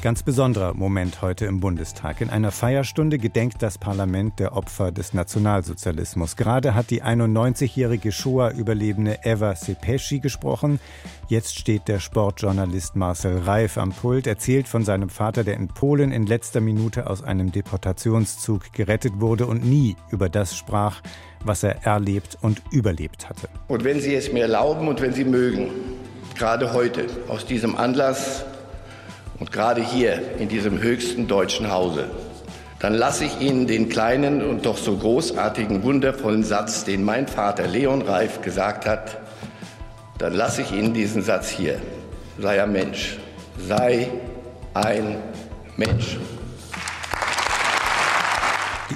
Ganz besonderer Moment heute im Bundestag. In einer Feierstunde gedenkt das Parlament der Opfer des Nationalsozialismus. Gerade hat die 91-jährige Shoah-Überlebende Eva Sepeschi gesprochen. Jetzt steht der Sportjournalist Marcel Reif am Pult, erzählt von seinem Vater, der in Polen in letzter Minute aus einem Deportationszug gerettet wurde und nie über das sprach, was er erlebt und überlebt hatte. Und wenn Sie es mir erlauben und wenn Sie mögen, gerade heute aus diesem Anlass und gerade hier in diesem höchsten deutschen Hause, dann lasse ich Ihnen den kleinen und doch so großartigen, wundervollen Satz, den mein Vater Leon Reif gesagt hat, dann lasse ich Ihnen diesen Satz hier. Sei ein Mensch. Sei ein Mensch.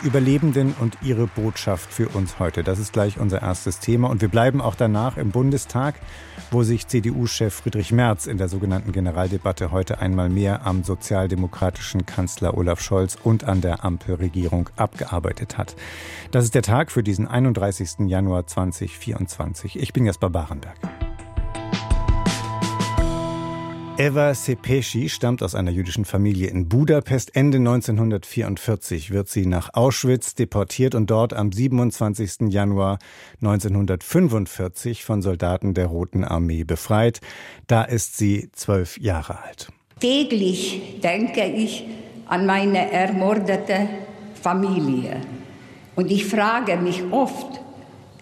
Überlebenden und ihre Botschaft für uns heute. Das ist gleich unser erstes Thema. Und wir bleiben auch danach im Bundestag, wo sich CDU-Chef Friedrich Merz in der sogenannten Generaldebatte heute einmal mehr am sozialdemokratischen Kanzler Olaf Scholz und an der Ampelregierung abgearbeitet hat. Das ist der Tag für diesen 31. Januar 2024. Ich bin Jasper Barenberg. Eva Sepeschi stammt aus einer jüdischen Familie in Budapest. Ende 1944 wird sie nach Auschwitz deportiert und dort am 27. Januar 1945 von Soldaten der Roten Armee befreit. Da ist sie zwölf Jahre alt. Täglich denke ich an meine ermordete Familie. Und ich frage mich oft,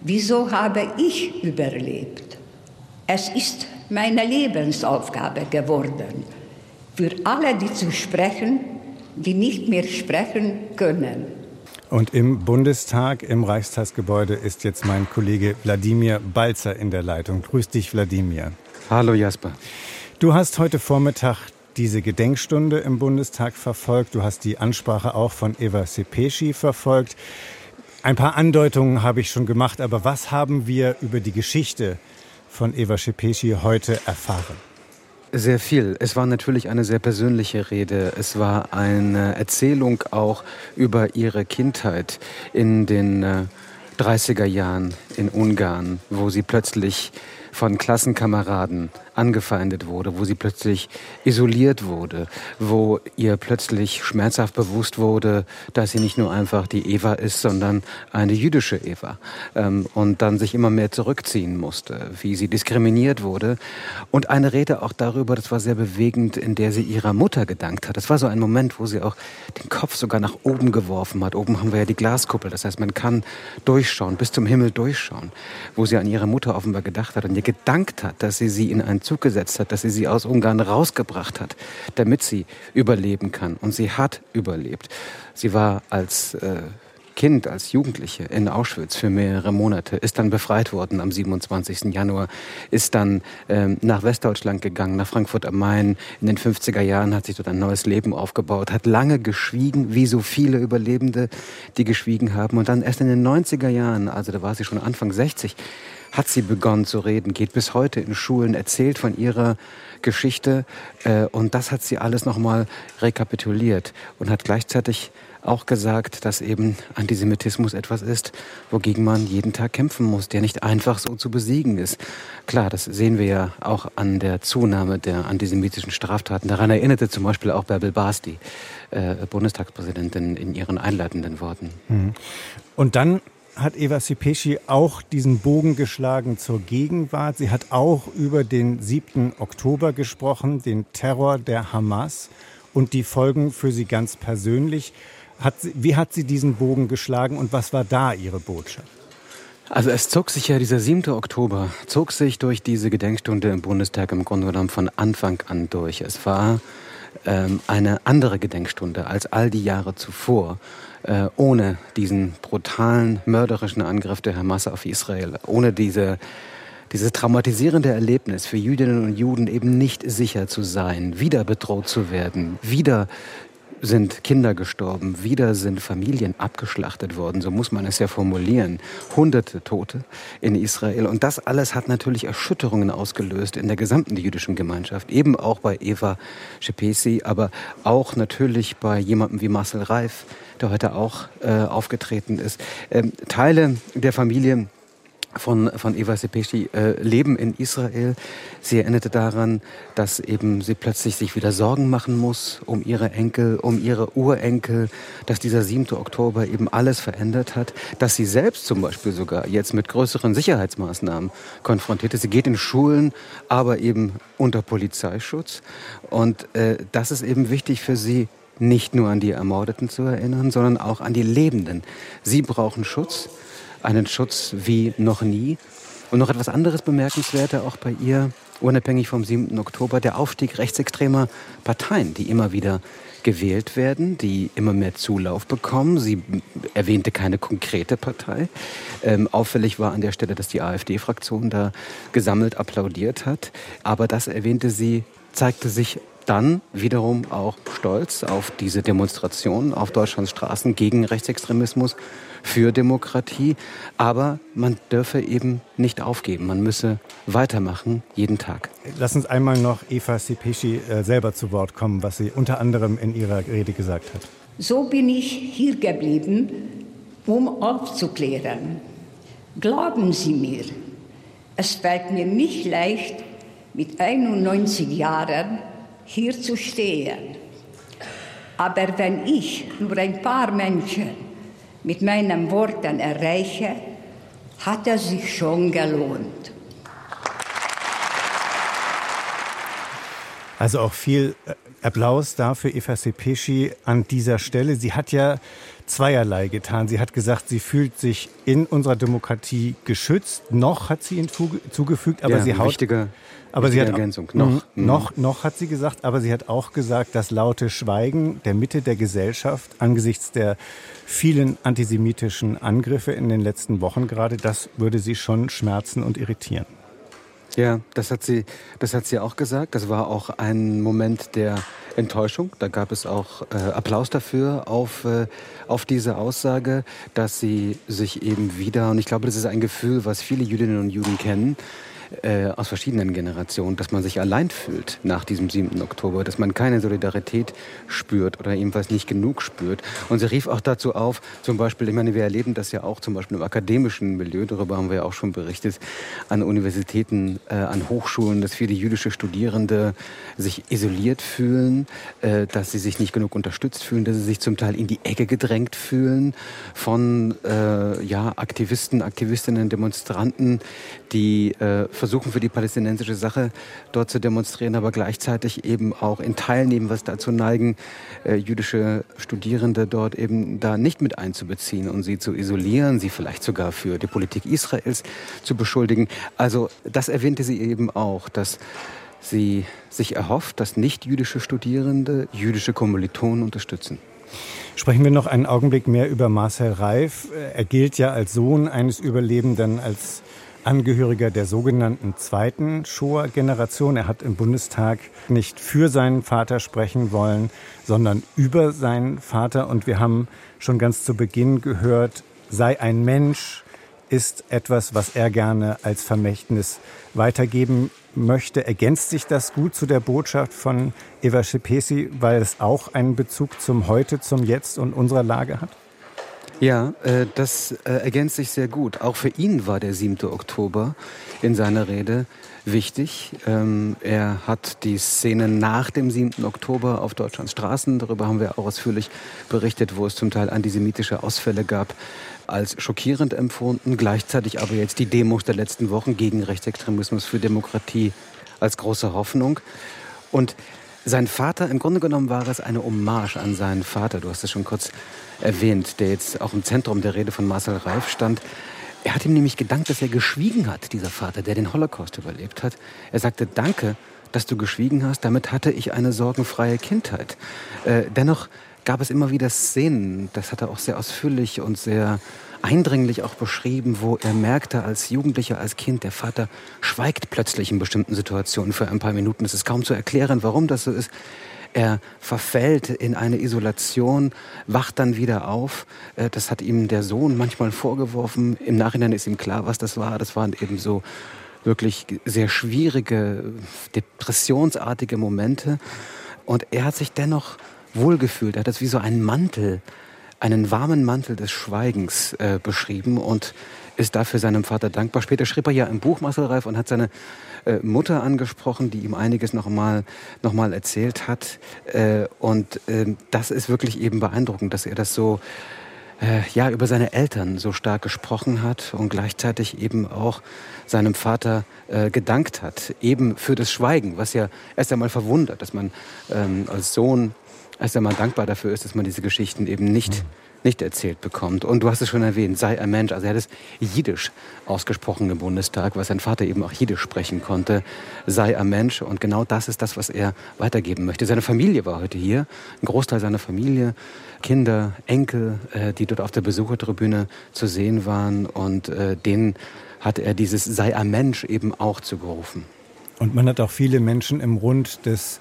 wieso habe ich überlebt? Es ist meine Lebensaufgabe geworden, für alle, die zu sprechen, die nicht mehr sprechen können. Und im Bundestag, im Reichstagsgebäude, ist jetzt mein Kollege Wladimir Balzer in der Leitung. Grüß dich, Wladimir. Hallo, Jasper. Du hast heute Vormittag diese Gedenkstunde im Bundestag verfolgt. Du hast die Ansprache auch von Eva Sepeschi verfolgt. Ein paar Andeutungen habe ich schon gemacht, aber was haben wir über die Geschichte von Eva Schepeschi heute erfahren? Sehr viel. Es war natürlich eine sehr persönliche Rede. Es war eine Erzählung auch über ihre Kindheit in den 30er äh, Jahren in Ungarn, wo sie plötzlich von Klassenkameraden angefeindet wurde, wo sie plötzlich isoliert wurde, wo ihr plötzlich schmerzhaft bewusst wurde, dass sie nicht nur einfach die Eva ist, sondern eine jüdische Eva ähm, und dann sich immer mehr zurückziehen musste, wie sie diskriminiert wurde und eine Rede auch darüber, das war sehr bewegend, in der sie ihrer Mutter gedankt hat. Das war so ein Moment, wo sie auch den Kopf sogar nach oben geworfen hat. Oben haben wir ja die Glaskuppel, das heißt, man kann durchschauen, bis zum Himmel durchschauen, wo sie an ihre Mutter offenbar gedacht hat und ihr gedankt hat, dass sie sie in ein Zug gesetzt hat, dass sie sie aus Ungarn rausgebracht hat, damit sie überleben kann. Und sie hat überlebt. Sie war als äh, Kind, als Jugendliche in Auschwitz für mehrere Monate, ist dann befreit worden am 27. Januar, ist dann ähm, nach Westdeutschland gegangen, nach Frankfurt am Main. In den 50er Jahren hat sich dort ein neues Leben aufgebaut, hat lange geschwiegen, wie so viele Überlebende, die geschwiegen haben. Und dann erst in den 90er Jahren, also da war sie schon Anfang 60, hat sie begonnen zu reden, geht bis heute in Schulen, erzählt von ihrer Geschichte äh, und das hat sie alles nochmal rekapituliert und hat gleichzeitig auch gesagt, dass eben Antisemitismus etwas ist, wogegen man jeden Tag kämpfen muss, der nicht einfach so zu besiegen ist. Klar, das sehen wir ja auch an der Zunahme der antisemitischen Straftaten. Daran erinnerte zum Beispiel auch Bärbel Basti, äh, Bundestagspräsidentin, in ihren einleitenden Worten. Mhm. Und dann hat Eva Sipeschi auch diesen Bogen geschlagen zur Gegenwart. Sie hat auch über den 7. Oktober gesprochen, den Terror der Hamas und die Folgen für sie ganz persönlich. Hat sie, wie hat sie diesen Bogen geschlagen und was war da ihre Botschaft? Also es zog sich ja dieser 7. Oktober, zog sich durch diese Gedenkstunde im Bundestag im Grunde genommen von Anfang an durch. Es war ähm, eine andere Gedenkstunde als all die Jahre zuvor äh, ohne diesen brutalen, mörderischen Angriff der Hamas auf Israel, ohne diese dieses traumatisierende Erlebnis für Jüdinnen und Juden eben nicht sicher zu sein, wieder bedroht zu werden, wieder sind Kinder gestorben, wieder sind Familien abgeschlachtet worden, so muss man es ja formulieren. Hunderte Tote in Israel. Und das alles hat natürlich Erschütterungen ausgelöst in der gesamten jüdischen Gemeinschaft. Eben auch bei Eva Schepesi, aber auch natürlich bei jemandem wie Marcel Reif, der heute auch äh, aufgetreten ist. Ähm, Teile der Familie von, von Eva Sepeschi äh, Leben in Israel. Sie erinnerte daran, dass eben sie plötzlich sich wieder Sorgen machen muss um ihre Enkel, um ihre Urenkel, dass dieser 7. Oktober eben alles verändert hat, dass sie selbst zum Beispiel sogar jetzt mit größeren Sicherheitsmaßnahmen konfrontiert ist. Sie geht in Schulen, aber eben unter Polizeischutz. Und äh, das ist eben wichtig für sie, nicht nur an die Ermordeten zu erinnern, sondern auch an die Lebenden. Sie brauchen Schutz einen Schutz wie noch nie. Und noch etwas anderes bemerkenswerter auch bei ihr, unabhängig vom 7. Oktober, der Aufstieg rechtsextremer Parteien, die immer wieder gewählt werden, die immer mehr Zulauf bekommen. Sie erwähnte keine konkrete Partei. Ähm, auffällig war an der Stelle, dass die AfD-Fraktion da gesammelt applaudiert hat. Aber das erwähnte sie, zeigte sich dann wiederum auch stolz auf diese Demonstration auf Deutschlands Straßen gegen Rechtsextremismus für Demokratie. Aber man dürfe eben nicht aufgeben. Man müsse weitermachen, jeden Tag. Lass uns einmal noch Eva Sipeschi äh, selber zu Wort kommen, was sie unter anderem in ihrer Rede gesagt hat. So bin ich hier geblieben, um aufzuklären. Glauben Sie mir, es fällt mir nicht leicht, mit 91 Jahren hier zu stehen. Aber wenn ich nur ein paar Menschen mit meinen Worten erreiche, hat er sich schon gelohnt. Also auch viel äh, Applaus dafür, Eva Sepeschi, an dieser Stelle. Sie hat ja zweierlei getan. Sie hat gesagt, sie fühlt sich in unserer Demokratie geschützt. Noch hat sie hinzugefügt, aber ja, sie haut. Wichtige, aber sie hat Ergänzung. Noch, mhm. noch, noch hat sie gesagt, aber sie hat auch gesagt, das laute Schweigen der Mitte der Gesellschaft angesichts der vielen antisemitischen Angriffe in den letzten Wochen gerade, das würde sie schon schmerzen und irritieren. Ja, das hat sie, das hat sie auch gesagt. Das war auch ein Moment der Enttäuschung. Da gab es auch äh, Applaus dafür auf, äh, auf diese Aussage, dass sie sich eben wieder, und ich glaube, das ist ein Gefühl, was viele Jüdinnen und Juden kennen, äh, aus verschiedenen Generationen, dass man sich allein fühlt nach diesem 7. Oktober, dass man keine Solidarität spürt oder ebenfalls nicht genug spürt. Und sie rief auch dazu auf, zum Beispiel, ich meine, wir erleben das ja auch zum Beispiel im akademischen Milieu, darüber haben wir ja auch schon berichtet, an Universitäten, äh, an Hochschulen, dass viele jüdische Studierende sich isoliert fühlen, äh, dass sie sich nicht genug unterstützt fühlen, dass sie sich zum Teil in die Ecke gedrängt fühlen von äh, ja, Aktivisten, Aktivistinnen, Demonstranten, die äh, versuchen für die palästinensische Sache dort zu demonstrieren, aber gleichzeitig eben auch in Teilen was dazu neigen, äh, jüdische Studierende dort eben da nicht mit einzubeziehen und sie zu isolieren, sie vielleicht sogar für die Politik Israels zu beschuldigen. Also das erwähnte sie eben auch, dass sie sich erhofft, dass nicht jüdische Studierende jüdische Kommilitonen unterstützen. Sprechen wir noch einen Augenblick mehr über Marcel Reif. Er gilt ja als Sohn eines Überlebenden, als Angehöriger der sogenannten zweiten Shoah-Generation. Er hat im Bundestag nicht für seinen Vater sprechen wollen, sondern über seinen Vater. Und wir haben schon ganz zu Beginn gehört, sei ein Mensch ist etwas, was er gerne als Vermächtnis weitergeben möchte. Ergänzt sich das gut zu der Botschaft von Eva Schepesi, weil es auch einen Bezug zum Heute, zum Jetzt und unserer Lage hat? Ja, äh, das äh, ergänzt sich sehr gut. Auch für ihn war der 7. Oktober in seiner Rede wichtig. Ähm, er hat die Szene nach dem 7. Oktober auf Deutschlands Straßen, darüber haben wir auch ausführlich berichtet, wo es zum Teil antisemitische Ausfälle gab, als schockierend empfunden. Gleichzeitig aber jetzt die Demos der letzten Wochen gegen Rechtsextremismus für Demokratie als große Hoffnung. Und sein Vater, im Grunde genommen war es eine Hommage an seinen Vater. Du hast es schon kurz erwähnt, der jetzt auch im Zentrum der Rede von Marcel Reif stand. Er hat ihm nämlich gedankt, dass er geschwiegen hat, dieser Vater, der den Holocaust überlebt hat. Er sagte, danke, dass du geschwiegen hast, damit hatte ich eine sorgenfreie Kindheit. Äh, dennoch gab es immer wieder Szenen, das hat er auch sehr ausführlich und sehr eindringlich auch beschrieben, wo er merkte als Jugendlicher, als Kind, der Vater schweigt plötzlich in bestimmten Situationen für ein paar Minuten. Es ist kaum zu erklären, warum das so ist. Er verfällt in eine Isolation, wacht dann wieder auf. Äh, das hat ihm der Sohn manchmal vorgeworfen. Im Nachhinein ist ihm klar, was das war. Das waren eben so wirklich sehr schwierige, depressionsartige Momente. Und er hat sich dennoch wohlgefühlt. Er hat das wie so einen Mantel, einen warmen Mantel des Schweigens äh, beschrieben. Und ist dafür seinem Vater dankbar. Später schrieb er ja im Buch Marcel Reif und hat seine äh, Mutter angesprochen, die ihm einiges nochmal noch mal erzählt hat. Äh, und äh, das ist wirklich eben beeindruckend, dass er das so äh, ja über seine Eltern so stark gesprochen hat und gleichzeitig eben auch seinem Vater äh, gedankt hat, eben für das Schweigen, was ja erst einmal verwundert, dass man ähm, als Sohn erst einmal dankbar dafür ist, dass man diese Geschichten eben nicht nicht erzählt bekommt. Und du hast es schon erwähnt, sei ein Mensch. Also er hat es Jiddisch ausgesprochen im Bundestag, was sein Vater eben auch Jiddisch sprechen konnte. Sei ein Mensch. Und genau das ist das, was er weitergeben möchte. Seine Familie war heute hier, ein Großteil seiner Familie, Kinder, Enkel, äh, die dort auf der Besuchertribüne zu sehen waren. Und äh, denen hat er dieses Sei ein Mensch eben auch zugerufen. Und man hat auch viele Menschen im Rund des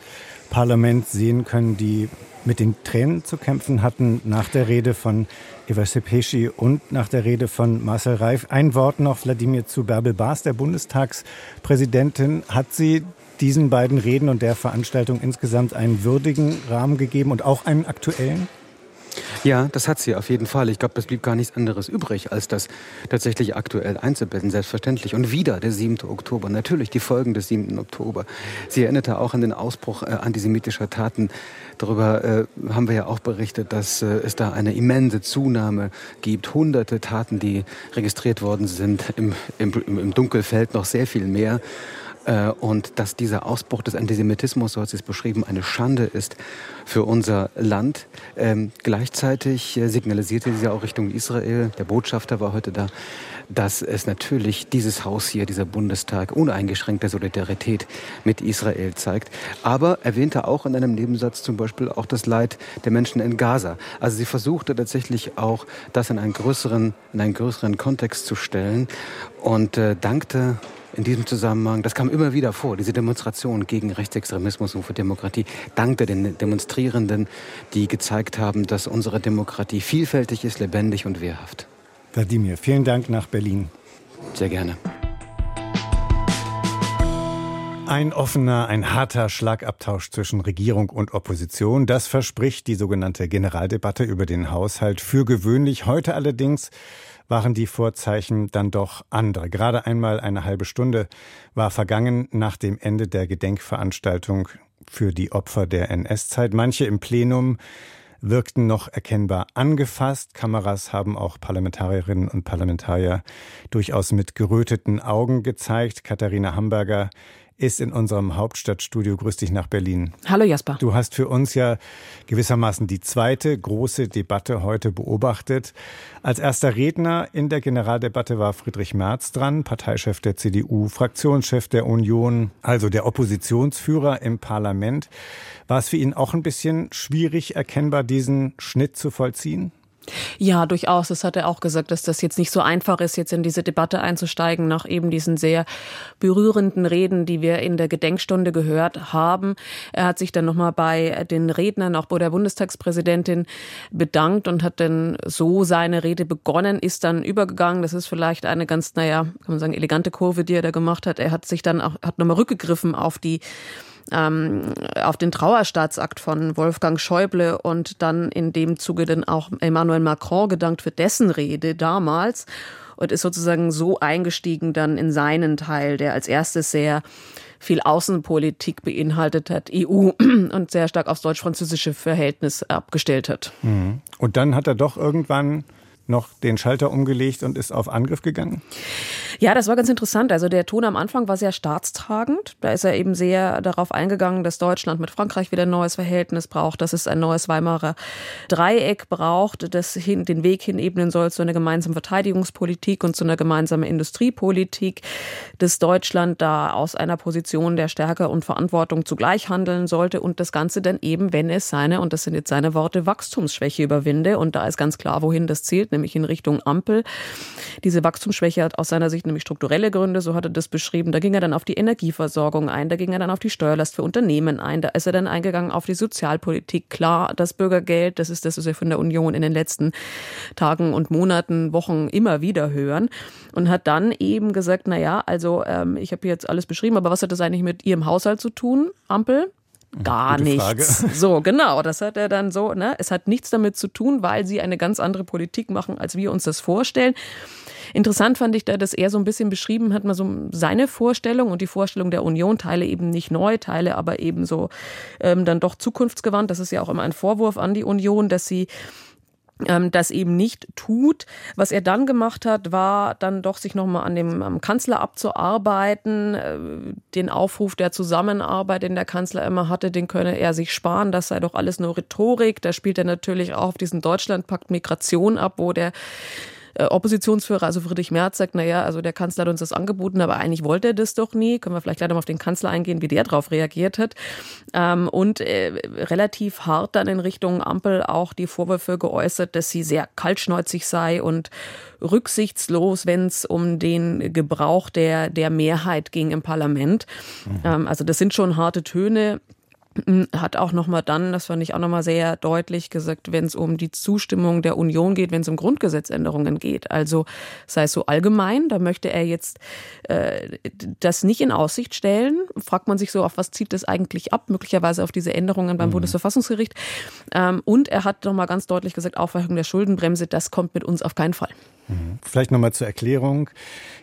Parlaments sehen können, die mit den Tränen zu kämpfen hatten nach der Rede von Eva Sepeschi und nach der Rede von Marcel Reif. Ein Wort noch, Wladimir, zu Bärbel Baas, der Bundestagspräsidentin. Hat sie diesen beiden Reden und der Veranstaltung insgesamt einen würdigen Rahmen gegeben und auch einen aktuellen? Ja, das hat sie auf jeden Fall. Ich glaube, es blieb gar nichts anderes übrig, als das tatsächlich aktuell einzubetten, selbstverständlich. Und wieder der 7. Oktober, natürlich die Folgen des 7. Oktober. Sie erinnerte auch an den Ausbruch äh, antisemitischer Taten. Darüber äh, haben wir ja auch berichtet, dass äh, es da eine immense Zunahme gibt. Hunderte Taten, die registriert worden sind. Im, im, im Dunkelfeld noch sehr viel mehr. Äh, und dass dieser Ausbruch des Antisemitismus, so hat sie es beschrieben, eine Schande ist für unser Land. Ähm, gleichzeitig äh, signalisierte sie auch Richtung Israel, der Botschafter war heute da, dass es natürlich dieses Haus hier, dieser Bundestag, uneingeschränkte Solidarität mit Israel zeigt. Aber erwähnte auch in einem Nebensatz zum Beispiel auch das Leid der Menschen in Gaza. Also sie versuchte tatsächlich auch, das in einen größeren, in einen größeren Kontext zu stellen und äh, dankte in diesem Zusammenhang, das kam immer wieder vor, diese Demonstration gegen Rechtsextremismus und für Demokratie, dankte den Demonstrierenden, die gezeigt haben, dass unsere Demokratie vielfältig ist, lebendig und wehrhaft. Wladimir, vielen Dank nach Berlin. Sehr gerne. Ein offener, ein harter Schlagabtausch zwischen Regierung und Opposition, das verspricht die sogenannte Generaldebatte über den Haushalt für gewöhnlich. Heute allerdings waren die Vorzeichen dann doch andere. Gerade einmal eine halbe Stunde war vergangen nach dem Ende der Gedenkveranstaltung für die Opfer der NS-Zeit. Manche im Plenum wirkten noch erkennbar angefasst. Kameras haben auch Parlamentarierinnen und Parlamentarier durchaus mit geröteten Augen gezeigt. Katharina Hamburger ist in unserem Hauptstadtstudio. Grüß dich nach Berlin. Hallo Jasper. Du hast für uns ja gewissermaßen die zweite große Debatte heute beobachtet. Als erster Redner in der Generaldebatte war Friedrich Merz dran, Parteichef der CDU, Fraktionschef der Union, also der Oppositionsführer im Parlament. War es für ihn auch ein bisschen schwierig erkennbar, diesen Schnitt zu vollziehen? Ja, durchaus. Das hat er auch gesagt, dass das jetzt nicht so einfach ist, jetzt in diese Debatte einzusteigen, nach eben diesen sehr berührenden Reden, die wir in der Gedenkstunde gehört haben. Er hat sich dann nochmal bei den Rednern, auch bei der Bundestagspräsidentin, bedankt und hat dann so seine Rede begonnen, ist dann übergegangen. Das ist vielleicht eine ganz, naja, kann man sagen, elegante Kurve, die er da gemacht hat. Er hat sich dann auch, hat nochmal rückgegriffen auf die ähm, auf den Trauerstaatsakt von Wolfgang Schäuble und dann in dem Zuge dann auch Emmanuel Macron gedankt für dessen Rede damals und ist sozusagen so eingestiegen dann in seinen Teil, der als erstes sehr viel Außenpolitik beinhaltet hat, EU und sehr stark aufs deutsch-französische Verhältnis abgestellt hat. Mhm. Und dann hat er doch irgendwann noch den Schalter umgelegt und ist auf Angriff gegangen? Ja, das war ganz interessant. Also der Ton am Anfang war sehr staatstragend. Da ist er eben sehr darauf eingegangen, dass Deutschland mit Frankreich wieder ein neues Verhältnis braucht, dass es ein neues Weimarer Dreieck braucht, das hin, den Weg hin ebnen soll zu einer gemeinsamen Verteidigungspolitik und zu einer gemeinsamen Industriepolitik, dass Deutschland da aus einer Position der Stärke und Verantwortung zugleich handeln sollte und das Ganze dann eben, wenn es seine, und das sind jetzt seine Worte, Wachstumsschwäche überwinde. Und da ist ganz klar, wohin das zielt, nämlich in Richtung Ampel. Diese Wachstumsschwäche hat aus seiner Sicht nämlich strukturelle Gründe, so hat er das beschrieben. Da ging er dann auf die Energieversorgung ein, da ging er dann auf die Steuerlast für Unternehmen ein, da ist er dann eingegangen auf die Sozialpolitik. Klar, das Bürgergeld, das ist das, was wir von der Union in den letzten Tagen und Monaten, Wochen immer wieder hören. Und hat dann eben gesagt, na ja, also ähm, ich habe jetzt alles beschrieben, aber was hat das eigentlich mit Ihrem Haushalt zu tun, Ampel? Gar Gute nichts. Frage. So, genau, das hat er dann so, ne? Es hat nichts damit zu tun, weil sie eine ganz andere Politik machen, als wir uns das vorstellen. Interessant fand ich da, dass er so ein bisschen beschrieben hat, mal so seine Vorstellung und die Vorstellung der Union, Teile eben nicht neu, Teile aber eben so ähm, dann doch zukunftsgewandt. Das ist ja auch immer ein Vorwurf an die Union, dass sie ähm, das eben nicht tut. Was er dann gemacht hat, war dann doch sich nochmal an dem am Kanzler abzuarbeiten. Äh, den Aufruf der Zusammenarbeit, den der Kanzler immer hatte, den könne er sich sparen. Das sei doch alles nur Rhetorik. Da spielt er natürlich auch auf diesen Deutschlandpakt Migration ab, wo der äh, Oppositionsführer, also Friedrich Merz, sagt, naja, also der Kanzler hat uns das angeboten, aber eigentlich wollte er das doch nie. Können wir vielleicht gleich mal auf den Kanzler eingehen, wie der darauf reagiert hat. Ähm, und äh, relativ hart dann in Richtung Ampel auch die Vorwürfe geäußert, dass sie sehr kaltschnäuzig sei und rücksichtslos, wenn es um den Gebrauch der, der Mehrheit ging im Parlament. Mhm. Ähm, also das sind schon harte Töne hat auch nochmal dann, das fand ich auch nochmal sehr deutlich gesagt, wenn es um die Zustimmung der Union geht, wenn es um Grundgesetzänderungen geht. Also sei es so allgemein, da möchte er jetzt äh, das nicht in Aussicht stellen. Fragt man sich so, auf was zieht das eigentlich ab? Möglicherweise auf diese Änderungen beim mhm. Bundesverfassungsgericht. Ähm, und er hat nochmal ganz deutlich gesagt, Aufweichung der Schuldenbremse, das kommt mit uns auf keinen Fall. Mhm. Vielleicht nochmal zur Erklärung.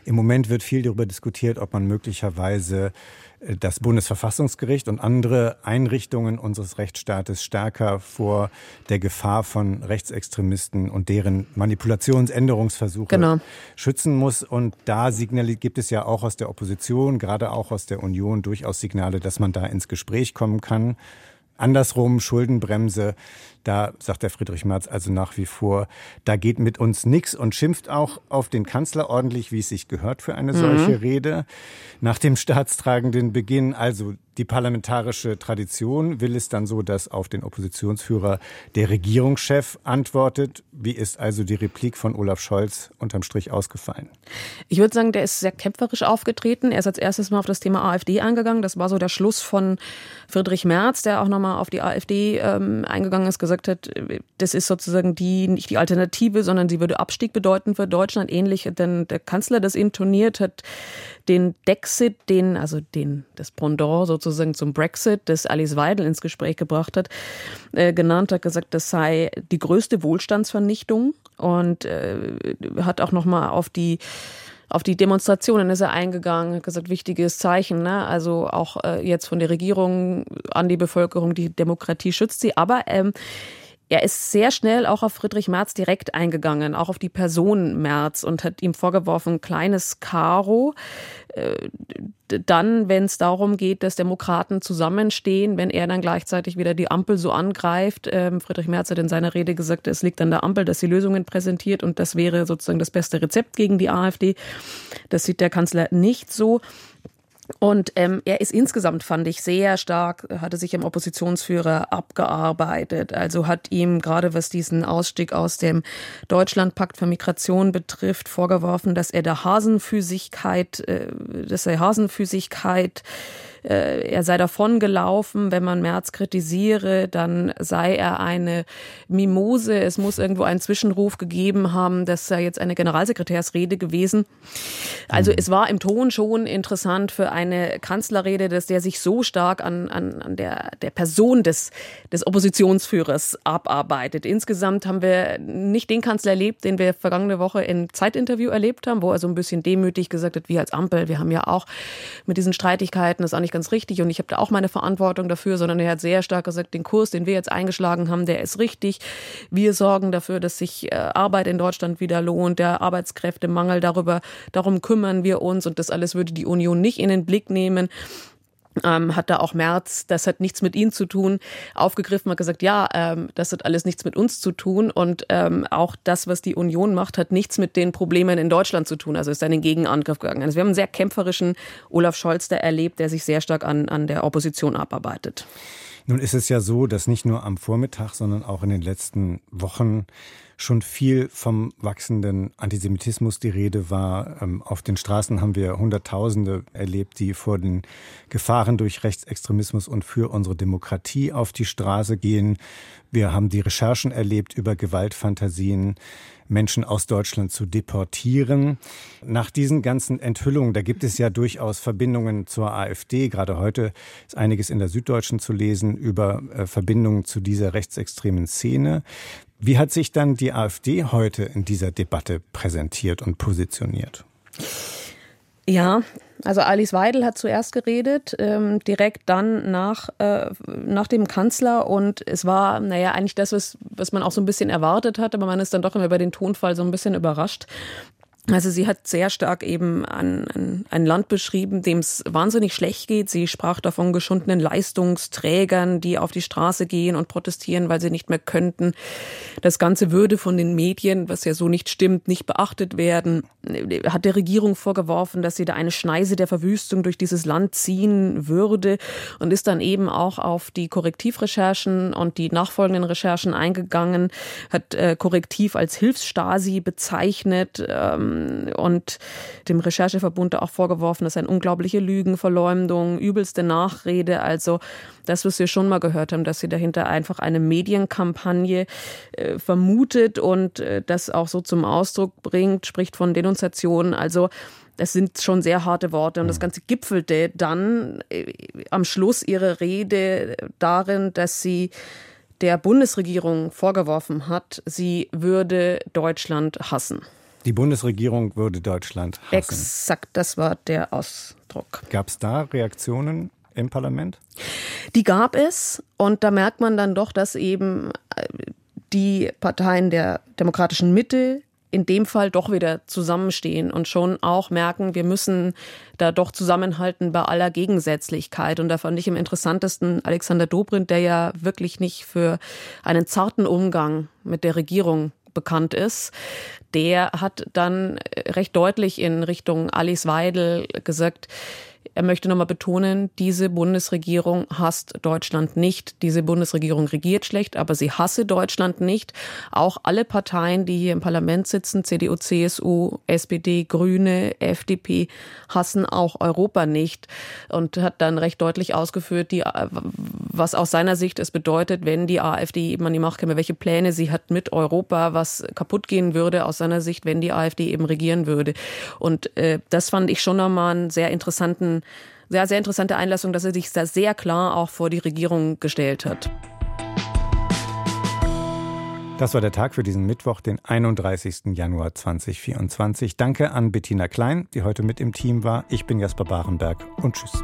Im Moment wird viel darüber diskutiert, ob man möglicherweise das Bundesverfassungsgericht und andere Einrichtungen unseres Rechtsstaates stärker vor der Gefahr von Rechtsextremisten und deren Manipulationsänderungsversuche genau. schützen muss. Und da Signale gibt es ja auch aus der Opposition, gerade auch aus der Union, durchaus Signale, dass man da ins Gespräch kommen kann. Andersrum, Schuldenbremse, da sagt der Friedrich Merz also nach wie vor, da geht mit uns nichts und schimpft auch auf den Kanzler ordentlich, wie es sich gehört für eine solche mhm. Rede. Nach dem staatstragenden Beginn, also die parlamentarische Tradition will es dann so, dass auf den Oppositionsführer der Regierungschef antwortet. Wie ist also die Replik von Olaf Scholz unterm Strich ausgefallen? Ich würde sagen, der ist sehr kämpferisch aufgetreten. Er ist als erstes mal auf das Thema AfD eingegangen. Das war so der Schluss von Friedrich Merz, der auch nochmal auf die AfD ähm, eingegangen ist, gesagt hat, das ist sozusagen die, nicht die Alternative, sondern sie würde Abstieg bedeuten für Deutschland. Ähnlich, denn der Kanzler das intoniert hat, den Dexit, den, also den, das Pendant sozusagen zum Brexit, das Alice Weidel ins Gespräch gebracht hat, äh, genannt, hat gesagt, das sei die größte Wohlstandsvernichtung und äh, hat auch nochmal auf die auf die Demonstrationen ist er eingegangen, hat gesagt, wichtiges Zeichen, ne? also auch äh, jetzt von der Regierung an die Bevölkerung, die Demokratie schützt sie, aber ähm, er ist sehr schnell auch auf Friedrich Merz direkt eingegangen, auch auf die Person Merz und hat ihm vorgeworfen, kleines Karo. Äh, dann, wenn es darum geht, dass Demokraten zusammenstehen, wenn er dann gleichzeitig wieder die Ampel so angreift. Ähm, Friedrich Merz hat in seiner Rede gesagt, es liegt an der Ampel, dass sie Lösungen präsentiert und das wäre sozusagen das beste Rezept gegen die AfD. Das sieht der Kanzler nicht so. Und ähm, er ist insgesamt, fand ich, sehr stark, hatte sich im Oppositionsführer abgearbeitet. Also hat ihm, gerade was diesen Ausstieg aus dem Deutschlandpakt für Migration betrifft, vorgeworfen, dass er der Hasenfüßigkeit, äh, dass er Hasenfüßigkeit äh, er sei davon gelaufen, wenn man Merz kritisiere, dann sei er eine Mimose. Es muss irgendwo einen Zwischenruf gegeben haben. Das sei jetzt eine Generalsekretärsrede gewesen. Also mhm. es war im Ton schon interessant für eine Kanzlerrede, dass der sich so stark an, an, an der, der Person des, des Oppositionsführers abarbeitet. Insgesamt haben wir nicht den Kanzler erlebt, den wir vergangene Woche im Zeitinterview erlebt haben, wo er so ein bisschen demütig gesagt hat, wir als Ampel, wir haben ja auch mit diesen Streitigkeiten das auch nicht ganz richtig und ich habe da auch meine Verantwortung dafür, sondern er hat sehr stark gesagt, den Kurs, den wir jetzt eingeschlagen haben, der ist richtig. Wir sorgen dafür, dass sich äh, Arbeit in Deutschland wieder lohnt, der Arbeitskräftemangel, darüber, darum kümmern wir uns und das alles würde die Union nicht in den Blick nehmen ähm, hat da auch Merz, das hat nichts mit ihnen zu tun, aufgegriffen, hat gesagt, ja, ähm, das hat alles nichts mit uns zu tun und ähm, auch das, was die Union macht, hat nichts mit den Problemen in Deutschland zu tun. Also ist einen Gegenangriff gegangen. Also wir haben einen sehr kämpferischen Olaf Scholz da erlebt, der sich sehr stark an, an der Opposition abarbeitet. Nun ist es ja so, dass nicht nur am Vormittag, sondern auch in den letzten Wochen schon viel vom wachsenden Antisemitismus die Rede war. Ähm, auf den Straßen haben wir Hunderttausende erlebt, die vor den Gefahren durch Rechtsextremismus und für unsere Demokratie auf die Straße gehen. Wir haben die Recherchen erlebt über Gewaltfantasien. Menschen aus Deutschland zu deportieren. Nach diesen ganzen Enthüllungen, da gibt es ja durchaus Verbindungen zur AfD. Gerade heute ist einiges in der Süddeutschen zu lesen über äh, Verbindungen zu dieser rechtsextremen Szene. Wie hat sich dann die AfD heute in dieser Debatte präsentiert und positioniert? Ja, also Alice Weidel hat zuerst geredet, ähm, direkt dann nach, äh, nach dem Kanzler. Und es war, naja, eigentlich das, was, was man auch so ein bisschen erwartet hat, aber man ist dann doch immer über den Tonfall so ein bisschen überrascht. Also sie hat sehr stark eben an, an ein Land beschrieben, dem es wahnsinnig schlecht geht. Sie sprach davon geschundenen Leistungsträgern, die auf die Straße gehen und protestieren, weil sie nicht mehr könnten. Das Ganze würde von den Medien, was ja so nicht stimmt, nicht beachtet werden. Hat der Regierung vorgeworfen, dass sie da eine Schneise der Verwüstung durch dieses Land ziehen würde und ist dann eben auch auf die Korrektivrecherchen und die nachfolgenden Recherchen eingegangen, hat äh, Korrektiv als Hilfsstasi bezeichnet. Ähm, und dem Rechercheverbund auch vorgeworfen, dass ein unglaubliche Lügen, Verleumdung, übelste Nachrede. Also das, was wir schon mal gehört haben, dass sie dahinter einfach eine Medienkampagne äh, vermutet und äh, das auch so zum Ausdruck bringt, spricht von Denunziationen. Also das sind schon sehr harte Worte. Und das Ganze gipfelte dann äh, am Schluss ihrer Rede darin, dass sie der Bundesregierung vorgeworfen hat, sie würde Deutschland hassen. Die Bundesregierung würde Deutschland hassen. Exakt, das war der Ausdruck. Gab es da Reaktionen im Parlament? Die gab es und da merkt man dann doch, dass eben äh, die Parteien der demokratischen Mitte in dem Fall doch wieder zusammenstehen und schon auch merken, wir müssen da doch zusammenhalten bei aller Gegensätzlichkeit. Und da fand ich am interessantesten Alexander Dobrindt, der ja wirklich nicht für einen zarten Umgang mit der Regierung bekannt ist, der hat dann recht deutlich in Richtung Alice Weidel gesagt, er möchte nochmal betonen, diese Bundesregierung hasst Deutschland nicht. Diese Bundesregierung regiert schlecht, aber sie hasse Deutschland nicht. Auch alle Parteien, die hier im Parlament sitzen, CDU, CSU, SPD, Grüne, FDP, hassen auch Europa nicht. Und hat dann recht deutlich ausgeführt, die, was aus seiner Sicht es bedeutet, wenn die AfD eben an die Macht käme, welche Pläne sie hat mit Europa, was kaputt gehen würde aus seiner Sicht, wenn die AfD eben regieren würde. Und äh, das fand ich schon nochmal einen sehr interessanten sehr, sehr interessante Einlassung, dass er sich da sehr klar auch vor die Regierung gestellt hat. Das war der Tag für diesen Mittwoch, den 31. Januar 2024. Danke an Bettina Klein, die heute mit im Team war. Ich bin Jasper Barenberg und tschüss.